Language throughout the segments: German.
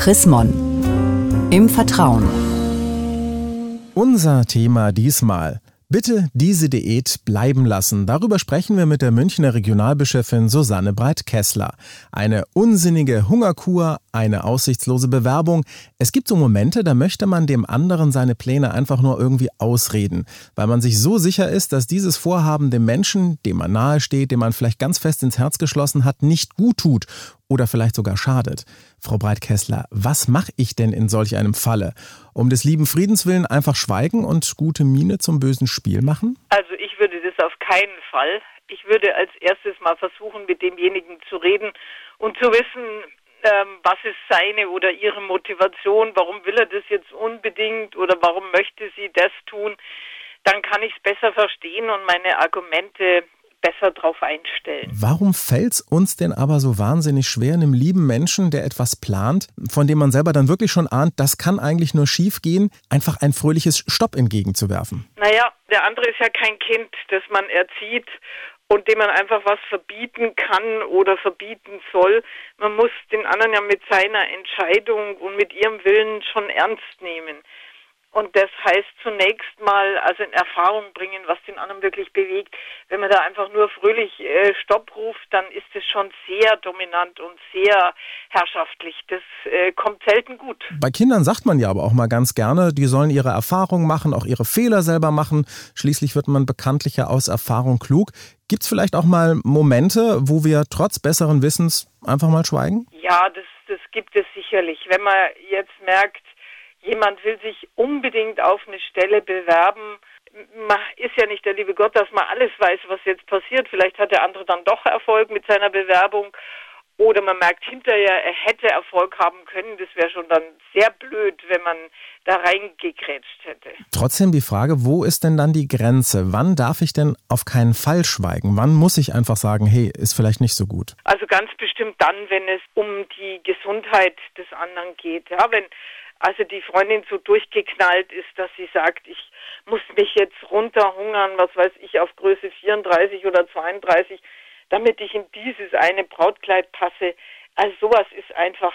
Chris Mon. Im Vertrauen. Unser Thema diesmal. Bitte diese Diät bleiben lassen. Darüber sprechen wir mit der Münchner Regionalbischöfin Susanne Breit-Kessler. Eine unsinnige Hungerkur, eine aussichtslose Bewerbung. Es gibt so Momente, da möchte man dem anderen seine Pläne einfach nur irgendwie ausreden, weil man sich so sicher ist, dass dieses Vorhaben dem Menschen, dem man nahesteht, dem man vielleicht ganz fest ins Herz geschlossen hat, nicht gut tut oder vielleicht sogar schadet. Frau Breitkessler, was mache ich denn in solch einem Falle? Um des lieben Friedens willen einfach schweigen und gute Miene zum bösen Spiel machen? Also ich würde das auf keinen Fall. Ich würde als erstes mal versuchen, mit demjenigen zu reden und zu wissen, ähm, was ist seine oder ihre Motivation, warum will er das jetzt unbedingt oder warum möchte sie das tun, dann kann ich es besser verstehen und meine Argumente besser drauf einstellen. Warum fällt es uns denn aber so wahnsinnig schwer, einem lieben Menschen, der etwas plant, von dem man selber dann wirklich schon ahnt, das kann eigentlich nur schief gehen, einfach ein fröhliches Stopp entgegenzuwerfen? Naja, der andere ist ja kein Kind, das man erzieht und dem man einfach was verbieten kann oder verbieten soll. Man muss den anderen ja mit seiner Entscheidung und mit ihrem Willen schon ernst nehmen. Und das heißt zunächst mal also in Erfahrung bringen, was den anderen wirklich bewegt. Wenn man da einfach nur fröhlich äh, Stopp ruft, dann ist es schon sehr dominant und sehr herrschaftlich. Das äh, kommt selten gut. Bei Kindern sagt man ja aber auch mal ganz gerne, die sollen ihre Erfahrungen machen, auch ihre Fehler selber machen. Schließlich wird man bekanntlich ja aus Erfahrung klug. Gibt es vielleicht auch mal Momente, wo wir trotz besseren Wissens einfach mal schweigen? Ja, das, das gibt es sicherlich. Wenn man jetzt merkt, jemand will sich unbedingt auf eine Stelle bewerben, man ist ja nicht der liebe Gott, dass man alles weiß, was jetzt passiert. Vielleicht hat der andere dann doch Erfolg mit seiner Bewerbung. Oder man merkt hinterher, er hätte Erfolg haben können. Das wäre schon dann sehr blöd, wenn man da reingekrätscht hätte. Trotzdem die Frage, wo ist denn dann die Grenze? Wann darf ich denn auf keinen Fall schweigen? Wann muss ich einfach sagen, hey, ist vielleicht nicht so gut? Also ganz bestimmt dann, wenn es um die Gesundheit des anderen geht. Ja, wenn also die Freundin so durchgeknallt ist, dass sie sagt, ich muss mich jetzt runterhungern, was weiß ich, auf Größe 34 oder 32, damit ich in dieses eine Brautkleid passe. Also sowas ist einfach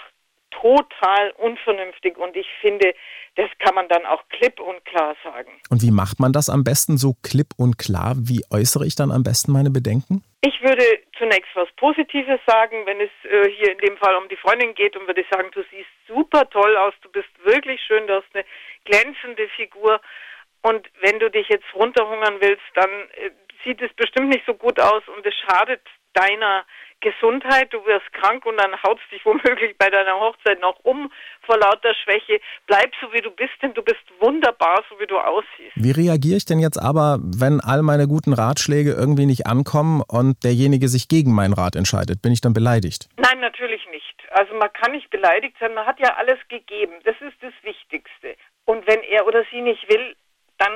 total unvernünftig und ich finde, das kann man dann auch klipp und klar sagen. Und wie macht man das am besten so klipp und klar? Wie äußere ich dann am besten meine Bedenken? Ich würde zunächst was Positives sagen, wenn es äh, hier in dem Fall um die Freundin geht und würde sagen, du siehst super toll aus, du bist wirklich schön, du hast eine glänzende Figur und wenn du dich jetzt runterhungern willst, dann äh, sieht es bestimmt nicht so gut aus und es schadet deiner Gesundheit, du wirst krank und dann hautst dich womöglich bei deiner Hochzeit noch um vor lauter Schwäche. Bleib so wie du bist, denn du bist wunderbar, so wie du aussiehst. Wie reagiere ich denn jetzt aber, wenn all meine guten Ratschläge irgendwie nicht ankommen und derjenige sich gegen meinen Rat entscheidet? Bin ich dann beleidigt? Nein, natürlich nicht. Also man kann nicht beleidigt sein, man hat ja alles gegeben. Das ist das Wichtigste. Und wenn er oder sie nicht will, dann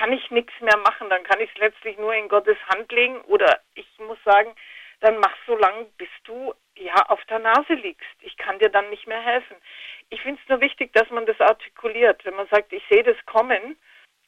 kann ich nichts mehr machen. Dann kann ich es letztlich nur in Gottes Hand legen. Oder ich muss sagen, dann mach so lange, bis du ja auf der Nase liegst. Ich kann dir dann nicht mehr helfen. Ich finde es nur wichtig, dass man das artikuliert. Wenn man sagt, ich sehe das kommen,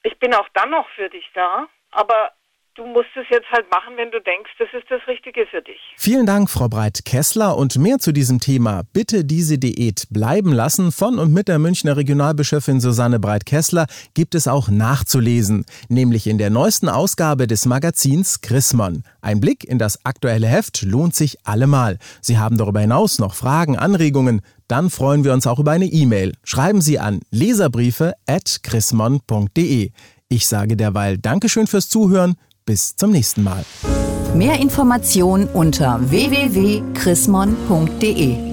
ich bin auch dann noch für dich da, aber Du musst es jetzt halt machen, wenn du denkst, das ist das Richtige für dich. Vielen Dank, Frau Breit-Kessler. Und mehr zu diesem Thema Bitte diese Diät bleiben lassen von und mit der Münchner Regionalbischöfin Susanne Breit-Kessler gibt es auch nachzulesen, nämlich in der neuesten Ausgabe des Magazins Chrismon. Ein Blick in das aktuelle Heft lohnt sich allemal. Sie haben darüber hinaus noch Fragen, Anregungen, dann freuen wir uns auch über eine E-Mail. Schreiben Sie an leserbriefe at chrismon.de. Ich sage derweil Dankeschön fürs Zuhören. Bis zum nächsten Mal. Mehr Informationen unter www.chrismon.de